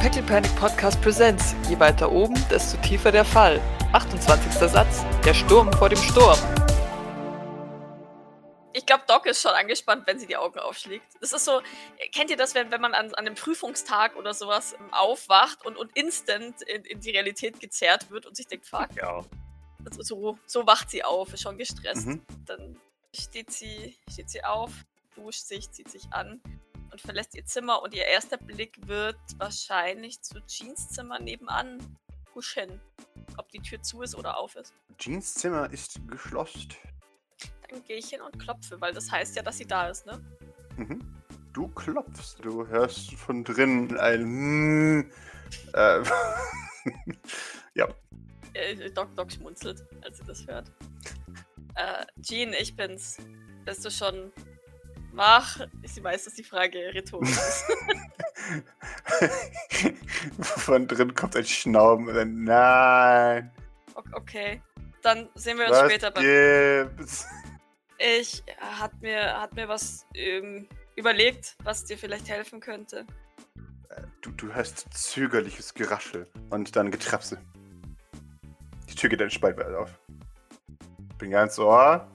Packle Panic Podcast Presents. Je weiter oben, desto tiefer der Fall. 28. Satz. Der Sturm vor dem Sturm. Ich glaube, Doc ist schon angespannt, wenn sie die Augen aufschlägt. Das ist so, kennt ihr das, wenn, wenn man an, an einem Prüfungstag oder sowas aufwacht und, und instant in, in die Realität gezerrt wird und sich denkt, fuck. Ja. Also so, so wacht sie auf, ist schon gestresst. Mhm. Dann steht sie, steht sie auf, duscht sich, zieht sich an und verlässt ihr Zimmer und ihr erster Blick wird wahrscheinlich zu Jeans Zimmer nebenan huschen. Ob die Tür zu ist oder auf ist. Jeans Zimmer ist geschlossen. Dann gehe ich hin und klopfe, weil das heißt ja, dass sie da ist, ne? Mhm. Du klopfst, du hörst von drinnen ein. Äh, ja. Äh, Doc Doc schmunzelt, als sie das hört. Äh, Jean, ich bin's. Bist du schon wach? Sie weiß, dass die Frage rhetorisch ist. von drinnen kommt ein Schnauben und ein Nein. Okay. Dann sehen wir uns Was später gibt's? Ich hat mir, hat mir was ähm, überlegt, was dir vielleicht helfen könnte. Du, du hörst zögerliches Geraschel und dann Getrapse. Die Tür geht ein Spalt auf. Bin ganz ohr.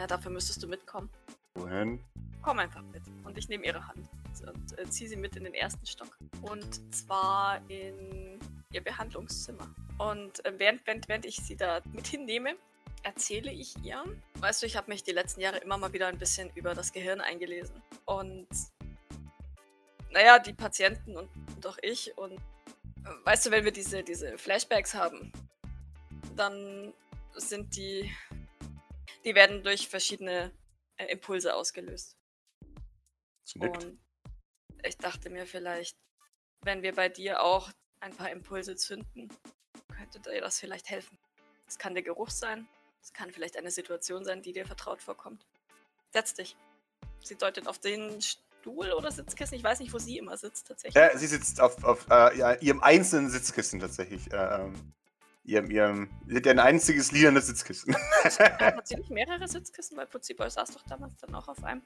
Naja, dafür müsstest du mitkommen. Wohin? Komm einfach mit. Und ich nehme ihre Hand und äh, ziehe sie mit in den ersten Stock. Und zwar in ihr Behandlungszimmer. Und äh, während, während, während ich sie da mit hinnehme, erzähle ich ihr. Weißt du, ich habe mich die letzten Jahre immer mal wieder ein bisschen über das Gehirn eingelesen. Und naja, die Patienten und, und auch ich. Und äh, weißt du, wenn wir diese, diese Flashbacks haben, dann sind die. Die werden durch verschiedene äh, Impulse ausgelöst. Nickt. Und ich dachte mir vielleicht, wenn wir bei dir auch ein paar Impulse zünden, könnte dir das vielleicht helfen. Es kann der Geruch sein, es kann vielleicht eine Situation sein, die dir vertraut vorkommt. Setz dich. Sie deutet auf den Stuhl oder Sitzkissen. Ich weiß nicht, wo sie immer sitzt tatsächlich. Äh, sie sitzt auf, auf äh, ja, ihrem einzelnen Sitzkissen tatsächlich. Äh, ähm, ihrem, ihrem, sie hat ja ein einziges lilanes Sitzkissen. Hat sie nicht mehrere Sitzkissen? Weil Putzi Boy saß doch damals dann auch auf einem.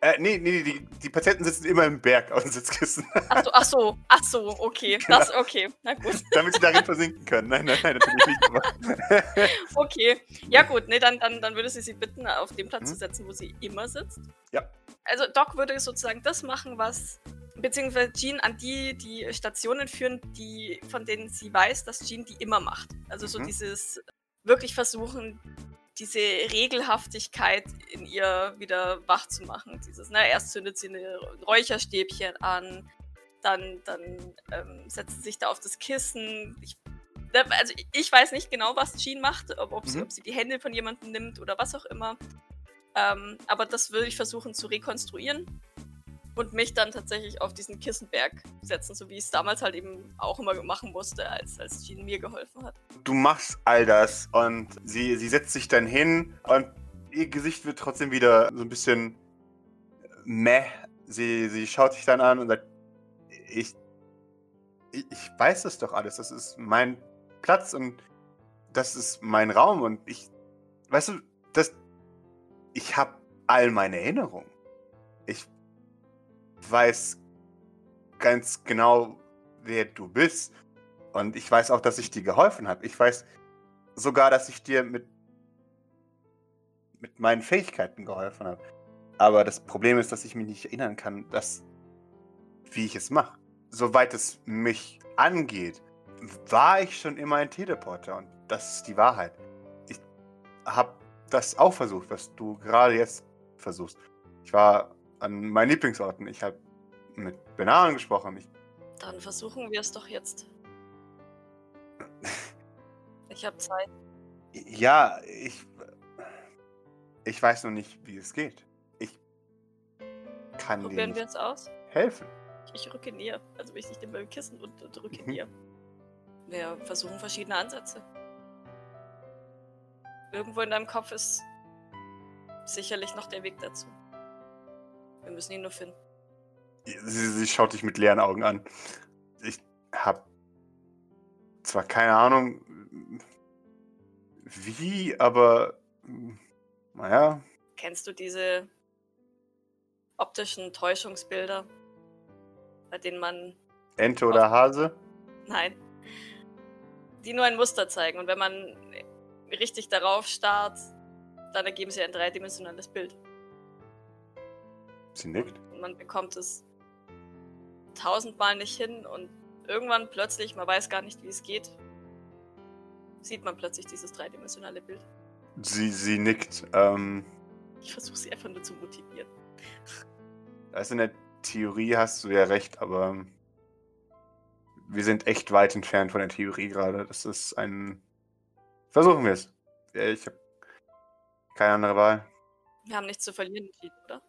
äh, nee, nee, die, die Patienten sitzen immer im Berg auf dem Sitzkissen, Ach so, ach so, ach so, okay. Das, okay, na gut. damit sie darin versinken können. Nein, nein, nein, natürlich nicht. Okay. Ja gut, nee, dann, dann, dann würde sie sie bitten, auf den Platz Mhm. zu setzen, wo sie immer sitzt. Ja. Also Doc würde sozusagen das machen, was beziehungsweise Jean an die die Stationen führen, die von denen sie weiß, dass Jean die immer macht. Also so Mhm. dieses wirklich versuchen, diese Regelhaftigkeit in ihr wieder wach zu machen. Dieses, ne, erst zündet sie eine Räucherstäbchen an, dann, dann ähm, setzt sie sich da auf das Kissen. Ich, ne, also ich weiß nicht genau, was Jean macht, ob, ob, sie, Mhm. ob sie die Hände von jemandem nimmt oder was auch immer. Ähm, aber das würde ich versuchen zu rekonstruieren und mich dann tatsächlich auf diesen Kissenberg setzen, so wie ich es damals halt eben auch immer machen musste, als, als Jean mir geholfen hat. du machst all das und sie, sie setzt sich dann hin und ihr Gesicht wird trotzdem wieder so ein bisschen meh. Sie, sie schaut sich dann an und sagt, ich, ich, ich weiß das doch alles. Das ist mein Platz und das ist mein Raum und ich, weißt du, das, ich habe all meine Erinnerungen. Ich weiß ganz genau, wer du bist. Und ich weiß auch, dass ich dir geholfen habe. Ich weiß sogar, dass ich dir mit, mit meinen Fähigkeiten geholfen habe. Aber das Problem ist, dass ich mich nicht erinnern kann, dass, wie ich es mache. Soweit es mich angeht, war ich schon immer ein Teleporter. Und das ist die Wahrheit. Ich habe das auch versucht, was du gerade jetzt versuchst. Ich war an meinen Lieblingsorten. Ich habe mit Benaren gesprochen. Ich Dann versuchen wir es doch jetzt. Ich habe Zeit. Ja, ich. Ich weiß noch nicht, wie es geht. Ich kann dir Probieren wir es aus. helfen. Ich rücke näher. Also ich nicht beim Kissen und, und rücke Mhm. näher. Wir versuchen verschiedene Ansätze. Irgendwo in deinem Kopf ist sicherlich noch der Weg dazu. Wir müssen ihn nur finden. Sie, sie schaut dich mit leeren Augen an. Ich hab zwar keine Ahnung, wie, aber naja, Kennst du diese optischen Täuschungsbilder, bei denen man. Ente oder Hase? Nein. Die nur ein Muster zeigen. Und wenn man richtig darauf starrt, dann ergeben sie ein dreidimensionales Bild. Sie nickt. Und man bekommt es tausendmal nicht hin und irgendwann plötzlich, man weiß gar nicht, wie es geht, sieht man plötzlich dieses dreidimensionale Bild. Sie, sie nickt. Ähm, Ich versuche sie einfach nur zu motivieren. also in der Theorie hast du ja recht, aber wir sind echt weit entfernt von der Theorie gerade. Das ist ein. Versuchen wir es. Ich habe keine andere Wahl. Wir haben nichts zu verlieren oder?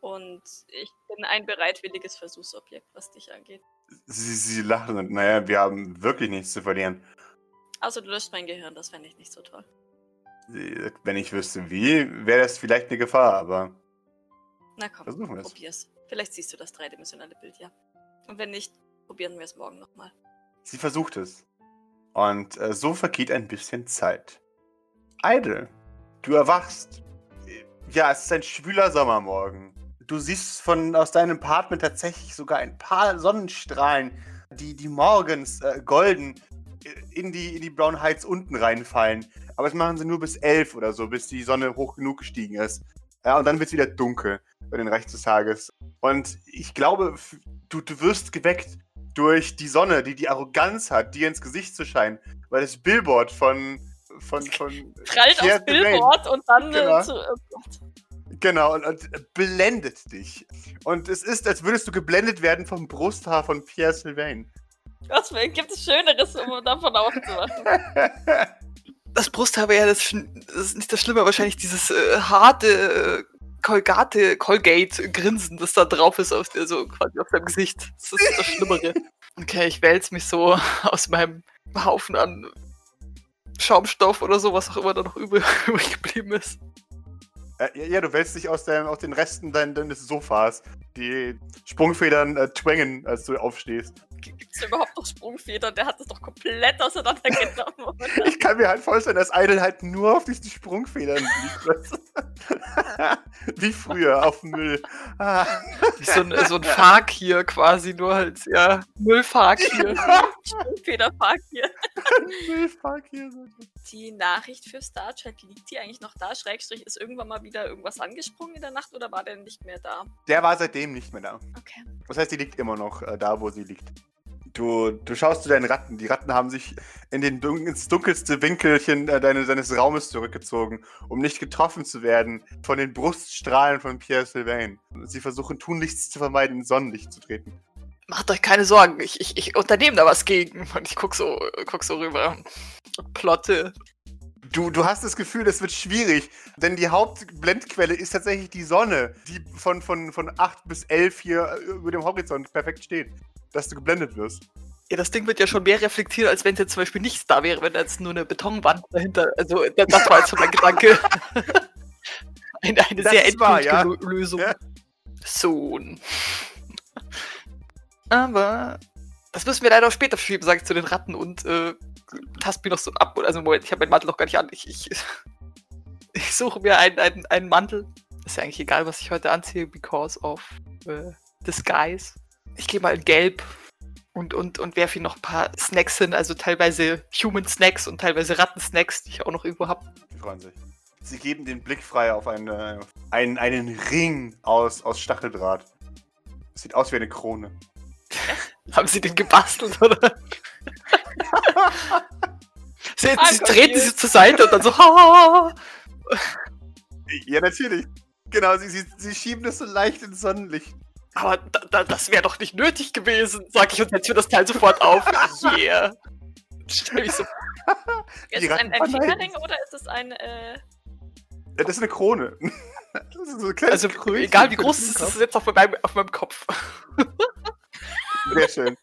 Und ich bin ein bereitwilliges Versuchsobjekt, was dich angeht. Sie, sie lachen und, naja, wir haben wirklich nichts zu verlieren. Also du löscht mein Gehirn, das fände ich nicht so toll. Wenn ich wüsste wie, wäre das vielleicht eine Gefahr, aber Na komm, versuchen wir es. probier's. Vielleicht siehst du das dreidimensionale Bild, ja. Und wenn nicht, probieren wir es morgen nochmal. Sie versucht es. Und äh, so vergeht ein bisschen Zeit. Idle, du erwachst. Ja, es ist ein schwüler Sommermorgen. Du siehst von aus deinem Apartment tatsächlich sogar ein paar Sonnenstrahlen, die, die morgens äh, golden äh, in die, in die Brown Heights unten reinfallen. Aber das machen sie nur bis elf oder so, bis die Sonne hoch genug gestiegen ist. Ja, und dann wird es wieder dunkel bei den Recht des Tages. Und ich glaube, du, du wirst geweckt durch die Sonne, die die Arroganz hat, dir ins Gesicht zu scheinen. Weil das Billboard von. von, von Prallt aufs Billboard und dann Genau. äh, zu. Oh Gott. Genau, und, und blendet dich. Und es ist, als würdest du geblendet werden vom Brusthaar von Pierre Sylvain. Was gibt es Schöneres, um davon aufzuwachen? Das Brusthaar wäre ja das, das ist nicht das Schlimme, wahrscheinlich dieses äh, harte äh, Colgate, Colgate-Grinsen, das da drauf ist, auf, der, so quasi auf deinem Gesicht. Das ist das Schlimmere. Okay, ich wälze mich so aus meinem Haufen an Schaumstoff oder so, was auch immer da noch übrig geblieben ist. Äh, ja, du wälzt dich aus, deinem, aus den Resten dein, deines Sofas. Die Sprungfedern äh, twängen, als du aufstehst. Gibt es überhaupt noch Sprungfedern? Der hat das doch komplett auseinandergenommen. Ich kann mir halt vorstellen, dass Idle halt nur auf diesen Sprungfedern liegt. Wie früher auf Müll. So ein, so ein Fark hier quasi, nur halt, ja, Müllfark hier. Sprungfederpark hier. Müllfuck hier. so. Die Nachricht für Starchat, liegt die eigentlich noch da? Schrägstrich, ist irgendwann mal wieder irgendwas angesprungen in der Nacht oder war der nicht mehr da? Der war seitdem nicht mehr da. Okay. Das heißt, die liegt immer noch äh, da, wo sie liegt. Du, du schaust zu deinen Ratten. Die Ratten haben sich in den dun ins dunkelste Winkelchen äh, deine, deines Raumes zurückgezogen, um nicht getroffen zu werden von den Bruststrahlen von Pierre Sylvain. Sie versuchen tunlichst zu vermeiden, ins Sonnenlicht zu treten. Macht euch keine Sorgen, ich, ich, ich unternehme da was gegen. Und ich guck so, guck so rüber und plotte. Du, du hast das Gefühl, es wird schwierig, denn die Hauptblendquelle ist tatsächlich die Sonne, die von, von, von 8 bis 11 hier äh, über dem Horizont perfekt steht, dass du geblendet wirst. Ja, das Ding wird ja schon mehr reflektiert, als wenn jetzt zum Beispiel nichts da wäre, wenn da jetzt nur eine Betonwand dahinter. Also, da- das war jetzt so mein Gedanke. eine eine sehr endgültige ja. Lö- Lösung. Ja. Sohn. Aber das müssen wir leider auch später verschieben, sage ich zu den Ratten und äh, tast mir noch so ab. Also, Moment, ich habe meinen Mantel noch gar nicht an. Ich, ich, ich suche mir einen, einen, einen Mantel. Ist ja eigentlich egal, was ich heute anziehe, because of äh, disguise. Ich gehe mal in Gelb und, und, und werfe ihm noch ein paar Snacks hin, also teilweise Human Snacks und teilweise Ratten-Snacks, die ich auch noch irgendwo habe. Die freuen sich. Sie geben den Blick frei auf eine, einen, einen Ring aus, aus Stacheldraht. Sieht aus wie eine Krone. Haben sie den gebastelt, oder? sie, sie treten sie zur Seite und dann so! Ja, natürlich. Genau, sie, sie, sie schieben das so leicht ins Sonnenlicht. Aber da, da, das wäre doch nicht nötig gewesen, sag ich und setze mir das Teil sofort auf. Yeah. Stell mich so, Ist es ein, ein Fingerring oder ist es ein. Äh, Ja, das ist eine Krone. Das ist so ein also Krönchen egal wie groß es ist, ist es jetzt auf meinem, auf meinem Kopf. Sehr schön.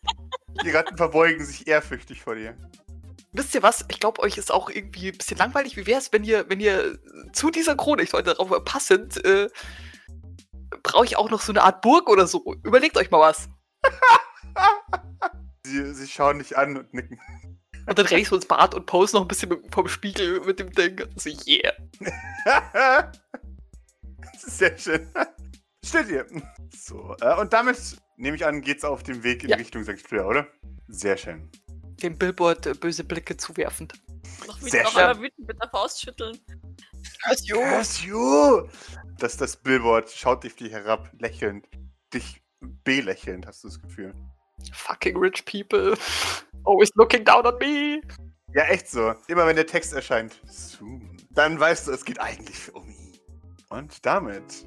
Die Ratten verbeugen sich ehrfürchtig vor dir. Wisst ihr was? Ich glaube, euch ist auch irgendwie ein bisschen langweilig. Wie wäre es, wenn ihr, wenn ihr zu dieser Krone, ich sollte darauf passend, äh, brauche ich auch noch so eine Art Burg oder so. Überlegt euch mal was. Sie, sie schauen dich an und nicken. Und dann renne ich so ins Bad und pose noch ein bisschen mit, vom Spiegel mit dem Ding. So, yeah. das ist sehr schön. Steht hier. So, äh, und damit nehme ich an, geht's auf dem Weg in Ja. Richtung St. Oder? Sehr schön. Dem Billboard äh, böse Blicke zuwerfend. Noch, Sehr wütend, noch schön. einmal wütend mit der Faust schütteln. Jo. Curse you! Das, das Billboard schaut auf dich herab, lächelnd. Dich belächelnd, hast du das Gefühl. Fucking rich people. Always looking down on me. Ja, echt so. Immer wenn der Text erscheint, soon, dann weißt du, es geht eigentlich um ihn. Und damit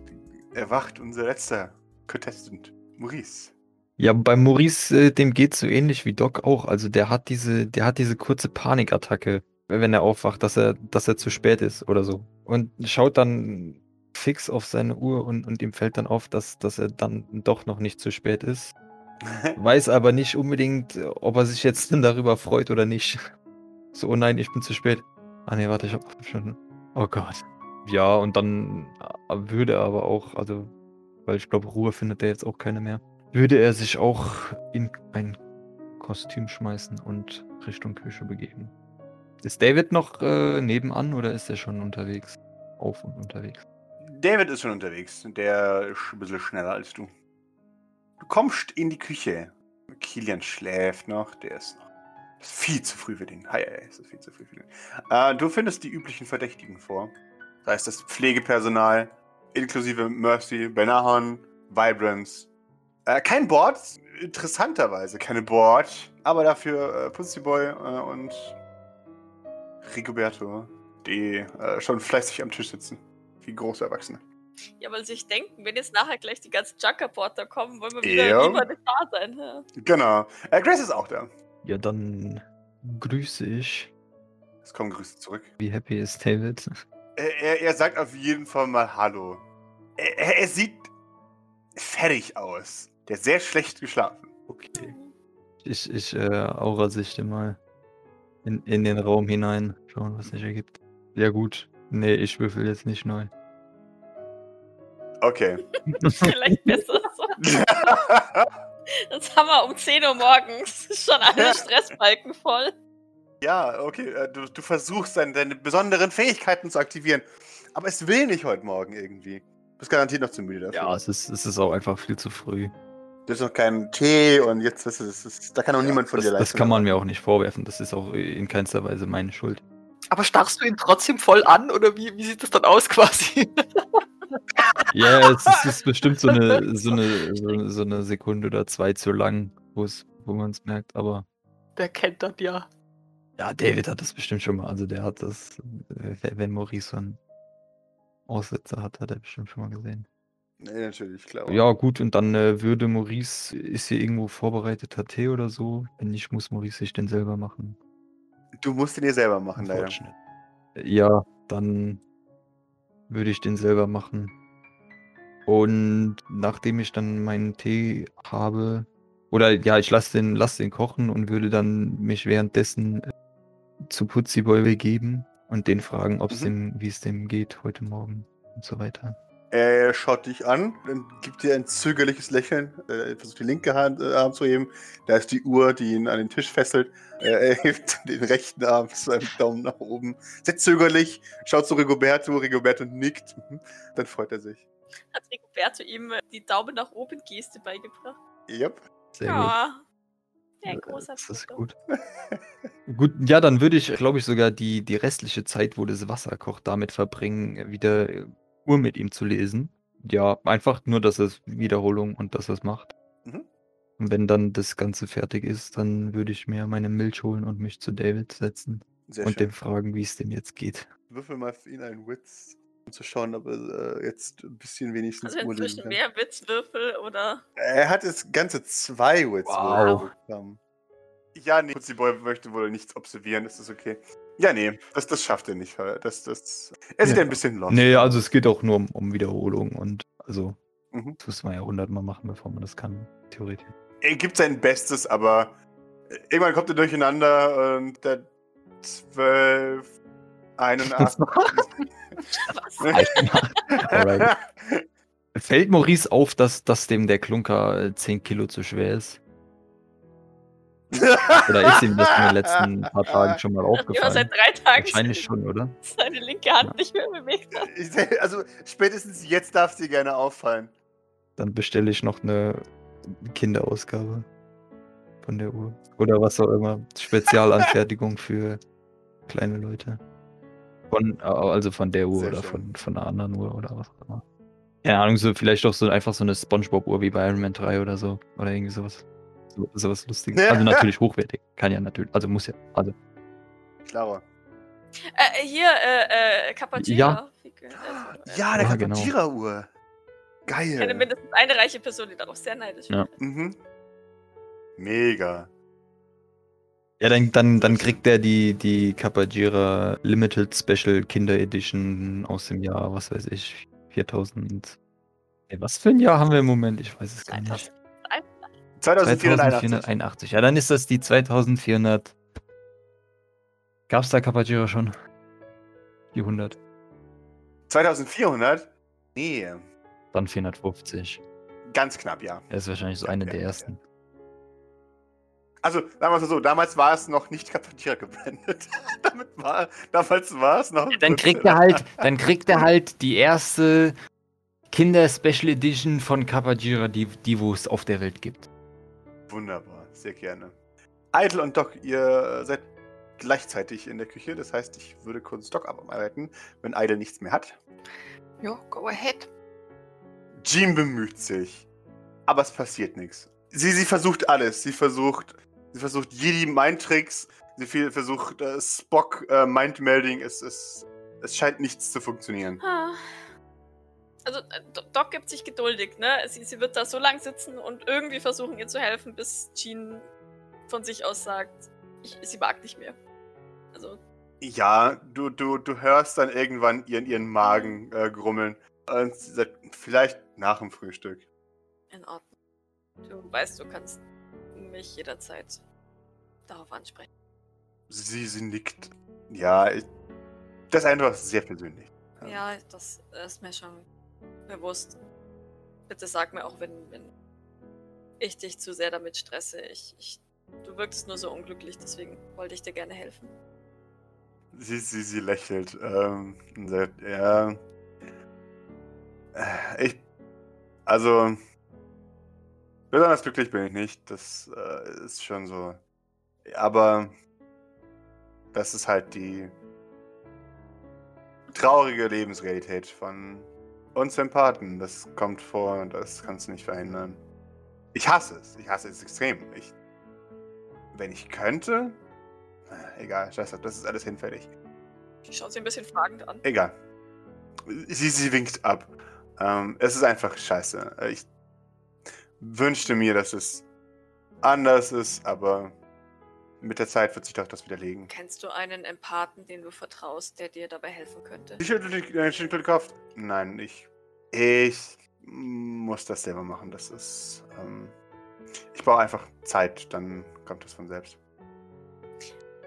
erwacht unser letzter Contestant, Maurice. Ja, bei Maurice, äh, dem geht's so ähnlich wie Doc auch. Also der hat diese, der hat diese kurze Panikattacke, wenn er aufwacht, dass er, dass er zu spät ist oder so. Und schaut dann fix auf seine Uhr und, und ihm fällt dann auf, dass, dass er dann doch noch nicht zu spät ist. Weiß aber nicht unbedingt, ob er sich jetzt darüber freut oder nicht. So, oh nein, ich bin zu spät. Ah nee, warte, ich hab fünf Stunden. Oh Gott. Ja, und dann äh, würde er aber auch, also, weil ich glaube, Ruhe findet er jetzt auch keine mehr, würde er sich auch in ein Kostüm schmeißen und Richtung Küche begeben. Ist David noch äh, nebenan oder ist er schon unterwegs? Auf und unterwegs. David ist schon unterwegs. Der ist ein bisschen schneller als du. Du kommst in die Küche. Kilian schläft noch. Der ist noch. Das ist viel zu früh für den. Hi, hi, ist viel zu früh für den. Äh, du findest die üblichen Verdächtigen vor. Das heißt, das Pflegepersonal, inklusive Mercy, Benahan, Vibrance. Äh, kein Board, interessanterweise keine Board, aber dafür äh, Pussy Boy äh, und Rigoberto, die äh, schon fleißig am Tisch sitzen. Wie große Erwachsene. Ja, weil sich denken, wenn jetzt nachher gleich die ganzen Junkerporter kommen, wollen wir wieder Ja. lieber nicht da sein. Ja. Genau. Äh, Grace ist auch da. Ja, dann grüße ich. Es kommen Grüße zurück. Wie happy ist David? Er, er, er sagt auf jeden Fall mal Hallo. Er, er, er sieht fertig aus. Der hat sehr schlecht geschlafen. Okay. Ich, ich äh, Aura-Sichte mal in, in den Raum hinein. Schauen, was sich ergibt. Ja gut. Nee, ich würfel jetzt nicht neu. Okay. Vielleicht besser so. Jetzt haben wir um 10 Uhr morgens schon alle Stressbalken voll. ja, okay. äh, Du, du versuchst deine, deine besonderen Fähigkeiten zu aktivieren. Aber es will nicht heute Morgen irgendwie. Du bist garantiert noch zu müde dafür. Ja, es ist, es ist auch einfach viel zu früh. Du hast noch keinen Tee und jetzt, weißt du, das ist, da kann auch niemand von Das, dir das leisten. kann man mir auch nicht vorwerfen. Das ist auch in keinster Weise meine Schuld. Aber starrst du ihn trotzdem voll an oder wie, wie sieht das dann aus quasi? Ja, es ist, ist bestimmt so eine, so, eine, so, so eine Sekunde oder zwei zu lang, wo es, wo man es merkt. Aber Der kennt das ja. ja, David hat das bestimmt schon mal. Also der hat das, äh, wenn Maurice so einen Aussetzer hat, hat er bestimmt schon mal gesehen. Nee, natürlich, klar. Ja, gut, und dann äh, würde Maurice, ist hier irgendwo vorbereiteter Tee oder so? Wenn nicht, muss Maurice sich den selber machen. Du musst ihn dir selber machen, leider. Ja, dann würde ich den selber machen. Und nachdem ich dann meinen Tee habe, oder ja, ich lasse den, lass den kochen und würde dann mich währenddessen äh, zu Putziboy begeben und den fragen, ob's Mhm. dem, wie es dem geht heute Morgen und so weiter. Er schaut dich an, dann gibt dir ein zögerliches Lächeln, äh, versucht die linke Hand äh, Arm zu heben. Da ist die Uhr, die ihn an den Tisch fesselt. Äh, er hebt den rechten Arm zu einem Daumen nach oben. Sehr zögerlich, schaut zu Rigoberto, Rigoberto nickt. Mhm. Dann freut er sich. Hat Rigoberto ihm äh, die Daumen nach oben Geste beigebracht. Yep. Sehr gut. Ja. Äh, großer Das ist gut. gut, ja, dann würde ich, glaube ich, sogar die, die restliche Zeit, wo das Wasser kocht, damit verbringen, wieder Uhr mit ihm zu lesen. Ja, einfach nur, dass es Wiederholung und dass er es macht. Mhm. Und wenn dann das Ganze fertig ist, dann würde ich mir meine Milch holen und mich zu David setzen Sehr und schön. dem fragen, wie es dem jetzt geht. Würfel mal für ihn einen Witz, um zu schauen, ob er äh, jetzt ein bisschen wenigstens Also inzwischen kann. mehr Witzwürfel oder. Er hat jetzt ganze zwei Wits Wow. bekommen. Ja, nee, Putzi Boy möchte wohl nichts observieren, das ist okay. Ja, nee, das, das schafft er nicht. Das, das, er sieht Ja. ein bisschen lost. Nee, also es geht auch nur um, um Wiederholung und also Mhm. das muss man ja hundertmal machen, bevor man das kann, theoretisch. Er gibt sein Bestes, aber irgendwann kommt er durcheinander und der 12, 81. Was? Alright. Fällt Maurice auf, dass, dass dem der Klunker äh, 10 Kilo zu schwer ist? Oder ist ihm das in den letzten paar Tagen schon mal Ja, aufgefallen? seit drei Tagen Wahrscheinlich schon, oder? seine linke Hand nicht mehr bewegt hat. Also spätestens jetzt darf dir gerne auffallen. Dann bestelle ich noch eine Kinderausgabe von der Uhr. Oder was auch immer. Spezialanfertigung für kleine Leute. Von, also von der Uhr Sehr oder schön. von, von einer anderen Uhr oder was auch immer. Keine Ahnung, so vielleicht auch so einfach so eine Spongebob-Uhr wie bei Iron Man 3 oder so. Oder irgendwie sowas. So, sowas Lustiges. Also natürlich hochwertig. Kann ja natürlich. Also muss ja. Also Klaro. Äh, hier, äh, äh, Kapachira. Ja. Ja, eine Ja, genau. Kapatira-Uhr. Ich kenne Geil. mindestens eine reiche Person, die darauf sehr neidisch Ja. Mhm. Mega. Ja, dann, dann, dann kriegt er die, die Kapajira Limited Special Kinder Edition aus dem Jahr, was weiß ich, 4000. Ey, was für ein Jahr haben wir im Moment? Ich weiß es gar nicht. 2481. 2481. Ja, dann ist das die 2400. Gab's da Kapajira schon? Die 100. 2400? Nee. Dann 450. Ganz knapp, ja. Er ist wahrscheinlich so eine Ja, der ja, ersten. Also, wir es mal so, damals war es noch nicht Kapatira gebrandet. Damit war, damals war es noch. Dann kriegt er halt, dann kriegt er halt die erste Kinder Special Edition von Kapajira, die, die wo es auf der Welt gibt. Wunderbar, sehr gerne. Idle und Doc, ihr seid gleichzeitig in der Küche. Das heißt, ich würde kurz Doc abarbeiten, wenn Idle nichts mehr hat. Ja, go ahead. Jean bemüht sich, aber es passiert nichts. Sie, sie versucht alles. Sie versucht, sie versucht Jedi Mindtricks. Sie viel- versucht äh, Spock äh, Mindmelding. Es, es, es scheint nichts zu funktionieren. Ah. Also, äh, Do- Doc gibt sich geduldig, ne? Sie, sie wird da so lang sitzen und irgendwie versuchen, ihr zu helfen, bis Jean von sich aus sagt, ich, sie mag nicht mehr. Also, Ja, du, du, du hörst dann irgendwann ihren, ihren Magen äh, grummeln. Und sie sagt, vielleicht nach dem Frühstück. in Ordnung. Du weißt, du kannst mich jederzeit darauf ansprechen. Sie, sie nickt. Ja, ich, das ist einfach sehr persönlich. Ja, das ist mir schon bewusst. Bitte sag mir auch, wenn, wenn ich dich zu sehr damit stresse. Ich, ich, du wirkst nur so unglücklich, deswegen wollte ich dir gerne helfen. Sie, sie, sie lächelt. Ähm, und sagt, ja. Äh, Ich. Also. Besonders glücklich bin ich nicht. Das äh, ist schon so. Aber. Das ist halt die. Traurige Lebensrealität von uns Sympathen. Das kommt vor und das kannst du nicht verhindern. Ich hasse es. Ich hasse es extrem. Ich. Wenn ich könnte. äh, Egal, scheiß drauf, das ist alles hinfällig. Ich schaue sie ein bisschen fragend an. Egal. Sie, sie winkt ab. Ähm, es ist einfach scheiße. Ich wünschte mir, dass es anders ist, aber mit der Zeit wird sich doch das widerlegen. Kennst du einen Empathen, den du vertraust, der dir dabei helfen könnte? Ich schüttel den Kopf. Nein, ich. Ich muss das selber machen. Das ist. Ähm, ich brauche einfach Zeit, dann kommt das von selbst.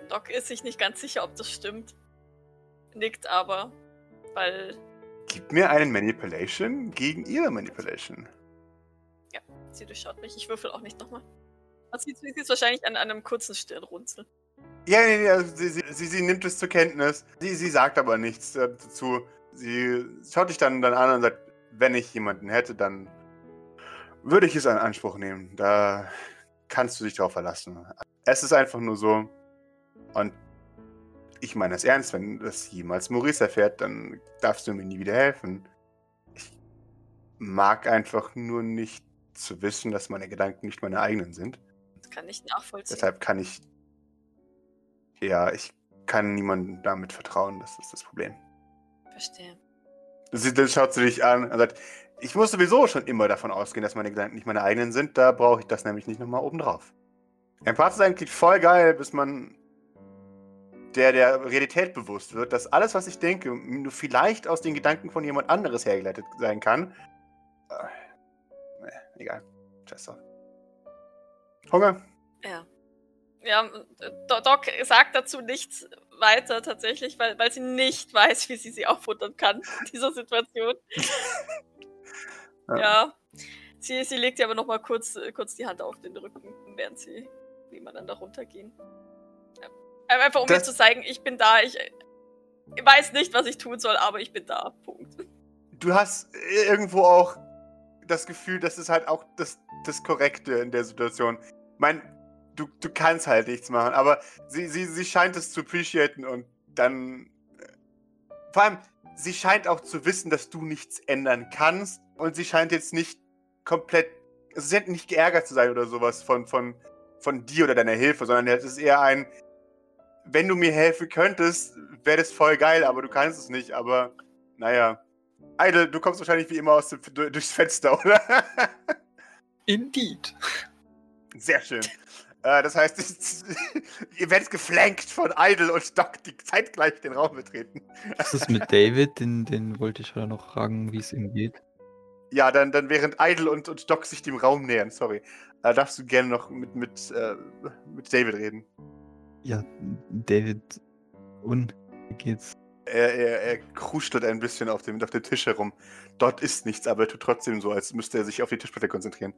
Doc ist sich nicht ganz sicher, ob das stimmt. Nickt aber, weil Gib mir einen Manipulation gegen ihre Manipulation. sie durchschaut mich. Ich würfel auch nicht nochmal. Sie, sie ist wahrscheinlich an einem kurzen Stirnrunzel. Ja, nee, nee, also sie, sie, sie, sie nimmt es zur Kenntnis. Sie, sie sagt aber nichts äh, dazu. Sie schaut dich dann, dann an und sagt, wenn ich jemanden hätte, dann würde ich es in Anspruch nehmen. Da kannst du dich drauf verlassen. Es ist einfach nur so. Und ich meine das ernst, wenn das jemals Maurice erfährt, dann darfst du mir nie wieder helfen. Ich mag einfach nur nicht zu wissen, dass meine Gedanken nicht meine eigenen sind. Kann ich nachvollziehen. Deshalb kann ich. Ja, ich kann niemandem damit vertrauen, das ist das Problem. Verstehe. Sie, dann schaut sie dich an und sagt, ich muss sowieso schon immer davon ausgehen, dass meine Gedanken nicht meine eigenen sind, da brauche ich das nämlich nicht nochmal obendrauf. Empath sein klingt voll geil, bis man der der Realität bewusst wird, dass alles, was ich denke, nur vielleicht aus den Gedanken von jemand anderes hergeleitet sein kann. Äh, nee, egal. Scheiß drauf. Hunger? Ja. Ja, äh, Do- Doc sagt dazu nichts weiter tatsächlich, weil, weil sie nicht weiß, wie sie sie auffuttern kann in dieser Situation. Ja. ja. Sie, sie legt ihr aber nochmal kurz, äh, kurz die Hand auf den Rücken, während sie nebeneinander runtergehen. Ja. Einfach um mir Das- zu zeigen, ich bin da, ich, äh, ich weiß nicht, was ich tun soll, aber ich bin da. Punkt. du hast irgendwo auch das Gefühl, das ist halt auch das, das Korrekte in der Situation. Ich meine, du, du kannst halt nichts machen, aber sie, sie, sie scheint es zu appreciaten und dann. äh, Vor allem, sie scheint auch zu wissen, dass du nichts ändern kannst und sie scheint jetzt nicht komplett. Also sie scheint nicht geärgert zu sein oder sowas von, von, von dir oder deiner Hilfe, sondern es ist eher ein. Wenn du mir helfen könntest, wäre das voll geil, aber du kannst es nicht, aber naja. Idle, du kommst wahrscheinlich wie immer aus dem, du- durchs Fenster, oder? Indeed. Sehr schön. Äh, das heißt, ihr werdet geflankt von Idle und Doc, die zeitgleich den Raum betreten. Was ist mit David? Den, den wollte ich ja noch fragen, wie es ihm geht. Ja, dann, dann während Idle und, und Doc sich dem Raum nähern, sorry, äh, darfst du gerne noch mit, mit, äh, mit David reden. Ja, David. Und wie geht's? Er, er, er kruschelt ein bisschen auf dem, auf dem Tisch herum. Dort ist nichts, aber er tut trotzdem so, als müsste er sich auf die Tischplatte konzentrieren.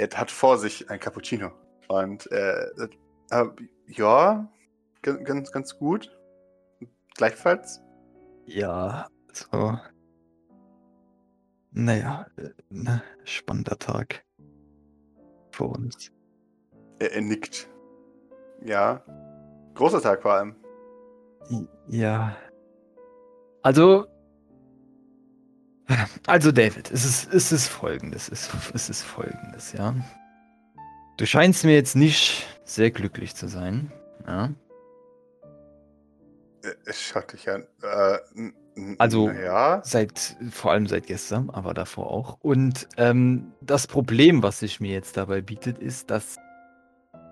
Er hat vor sich ein Cappuccino. Und äh, äh, ja, ganz, ganz, gut. Gleichfalls. Ja, so. Naja, äh, ne, spannender Tag. Vor uns. Er, er nickt. Ja. Großer Tag vor allem. Ja. Also. Also, David, es ist, es ist folgendes. Es, es ist folgendes, ja. Du scheinst mir jetzt nicht sehr glücklich zu sein. Ja. Er schaut dich an. Äh, Also- Ja. Seit, vor allem seit gestern, aber davor auch. Und ähm, das Problem, was sich mir jetzt dabei bietet, ist, dass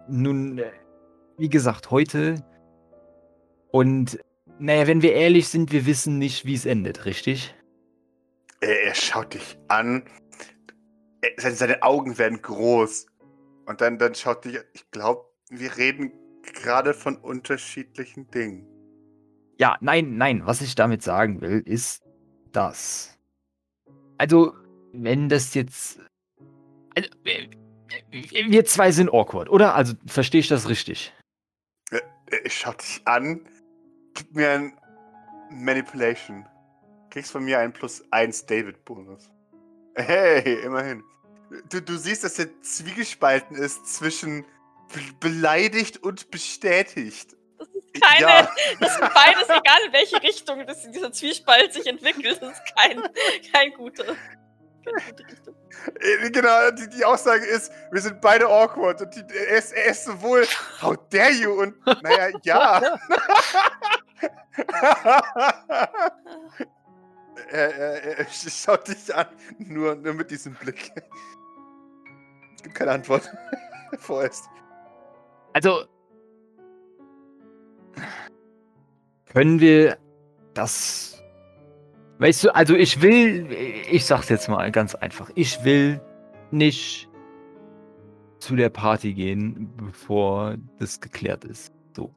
nun, äh, wie gesagt, heute und naja, wenn wir ehrlich sind, wir wissen nicht, wie es endet, richtig? Er, er schaut dich an. Er, seine, seine Augen werden groß. Und dann, dann schaut dich. Ich glaube, wir reden gerade von unterschiedlichen Dingen. Ja, nein, nein, was ich damit sagen will, ist das. Also, wenn das jetzt. Also, wir- zwei sind awkward, oder? Also, verstehe ich das richtig? Er schaut dich an. Gib mir ein Manipulation. Kriegst von mir einen plus 1 David-Bonus. Hey, immerhin. Du, du siehst, dass er zwiegespalten ist zwischen be beleidigt und bestätigt. Das ist keine, Ja. das ist beides, egal in welche Richtung das in dieser Zwiespalt sich entwickelt, das ist kein, kein guter, keine gute Richtung. Äh, Genau, die, die Aussage ist, wir sind beide awkward. Und die, er, ist, er ist sowohl, how dare you? Und, naja, ja. er, er, er schaut dich an, nur, nur mit diesem Blick. Es gibt keine Antwort. Vorerst. Also. Können wir das. Weißt du, also ich will. Ich sag's jetzt mal ganz einfach. Ich will nicht zu der Party gehen, bevor das geklärt ist. So.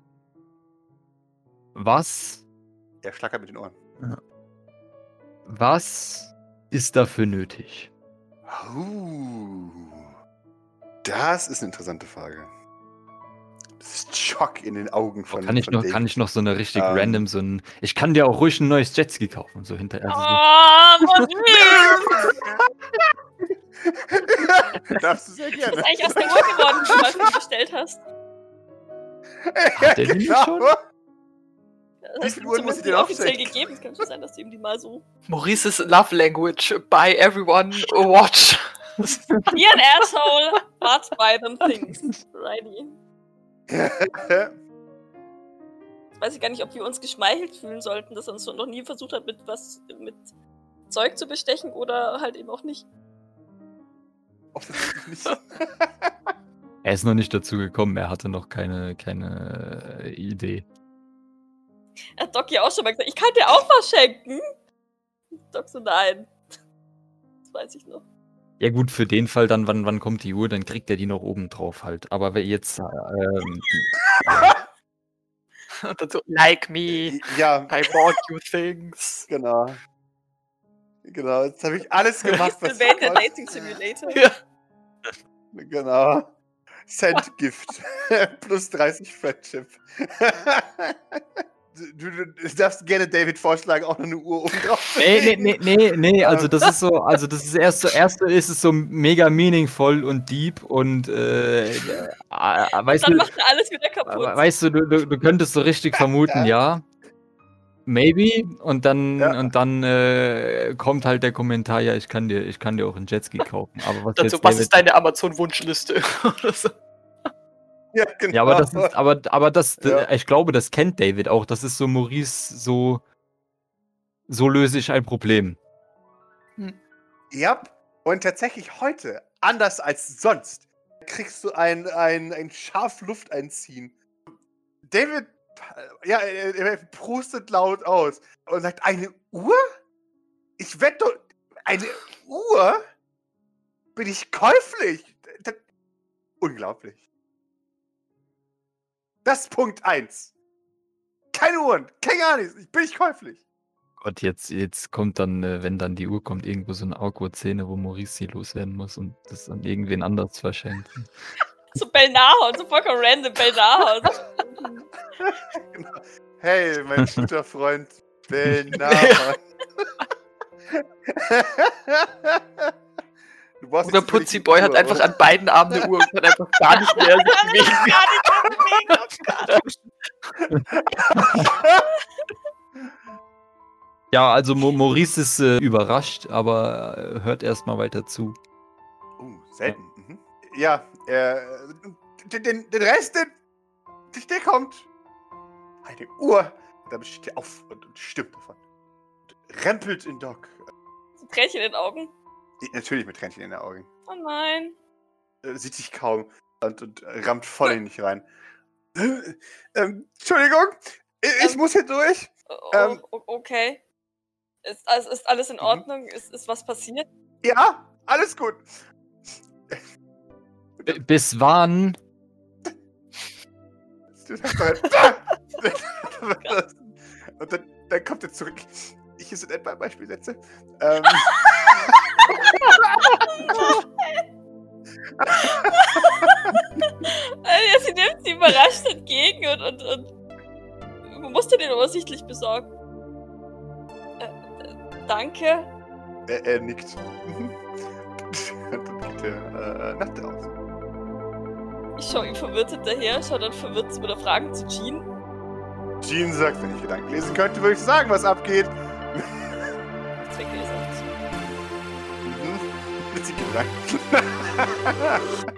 Was. Er schlackert mit den Ohren. Was ist dafür nötig? Uh, das ist eine interessante Frage. Das ist Schock in den Augen von. Kann ich von noch, David. kann ich noch so eine richtig Ähm. random, so ein. Ich kann dir auch ruhig ein neues Jetski kaufen und so hinterher. Also so. Oh, Darfst du sehr ist gerne. das eigentlich aus der Uhr geworden, die du bestellt hast? Hat der nicht genau. schon? Das Wie hast viel du Uhren zum muss ich dir offiziell gegeben. Es kann schon sein, dass du ihm die mal so. Maurice's Love Language. By everyone watch. Be an asshole, but buy them things. Righty. Weiß ich gar nicht, ob wir uns geschmeichelt fühlen sollten, dass er uns noch nie versucht hat, mit was mit Zeug zu bestechen oder halt eben auch nicht. Offensichtlich nicht. Er ist noch nicht dazu gekommen, er hatte noch keine, keine äh, Idee. Hat Doc ja auch schon mal gesagt, ich kann dir auch was schenken. Doc so, nein. Das weiß ich noch. Ja gut, für den Fall dann, wann, wann kommt die Uhr, dann kriegt er die noch oben drauf halt. Aber wer jetzt, ähm, Und so, like me. ja, I bought you things. genau. Genau, jetzt habe ich alles gemacht, was Sylvain, der Dating Simulator. Ja. Genau. Send Gift. Plus 30 Friendship. du, du, du darfst gerne David vorschlagen, auch noch eine Uhr oben drauf. Nee, nee, nee, nee, nee, also das ist so, also das ist erst so, erst ist es so mega meaningful und deep und äh, äh, weißt Dann du, macht er alles wieder kaputt. weißt du, du, du, könntest so richtig vermuten, ja. Maybe und dann Ja. und dann äh, kommt halt der Kommentar, ja, ich kann dir, ich kann dir auch einen Jetski kaufen. Aber was Dazu, was David- ist deine Amazon-Wunschliste? Oder so. Ja, genau. Ja, aber das ist, aber, aber das, Ja. ich glaube, das kennt David auch. Das ist so Maurice, so, so löse ich ein Problem. Ja, und tatsächlich heute, anders als sonst, kriegst du ein, ein, ein scharf Luft einziehen. David, äh, ja, er, er prustet laut aus und sagt, eine Uhr? Ich wette, eine Uhr? Bin ich käuflich? Das, unglaublich. Das ist Punkt 1. Keine Uhren, kein gar nichts. Ich bin nicht käuflich. Gott, jetzt, jetzt kommt dann, äh, wenn dann die Uhr kommt, irgendwo so eine Awkward-Szene, wo Maurice sie loswerden muss und das an irgendwen anders verschenkt. So Belnahon, so vollkommen random Belnahon. Genau. Hey, mein guter Freund brauchst Oder Putzi Boy hat einfach oder? an beiden Armen eine Uhr und kann einfach gar nicht mehr sich bewegen. Gar nicht mehr bewegen, Gott. Ja, also Maurice ist äh, überrascht, aber äh, hört erstmal weiter zu. Oh, selten. Mhm. Ja, äh, den, den, Rest, den, der kommt. Eine Uhr. Damit steht er auf und, und stimmt davon. Und rempelt in Doc. Tränchen in den Augen. Natürlich mit Tränchen in den Augen. Oh nein. Äh, sieht sich kaum und, und rammt voll in dich rein. Äh, ähm, Entschuldigung, ich, ich Ähm. muss hier durch. O- Ähm. o- okay. Ist, alles- ist alles in Mhm. Ordnung? Ist, ist was passiert? Ja, alles gut. B bis wann? Halt, Und dann, dann kommt er zurück. Hier sind etwa Beispielsätze. Ähm, Ja, sie nimmt sie überrascht entgegen und, und, und musste den offensichtlich besorgen. Äh, äh, danke. er, er nickt. Dann geht er äh, nach draußen. Ich schaue ihm verwirrt hinterher, schaue dann verwirrt oder Fragen zu Jean. Jean sagt, wenn ich Gedanken lesen könnte, würde ich sagen, was abgeht. segura.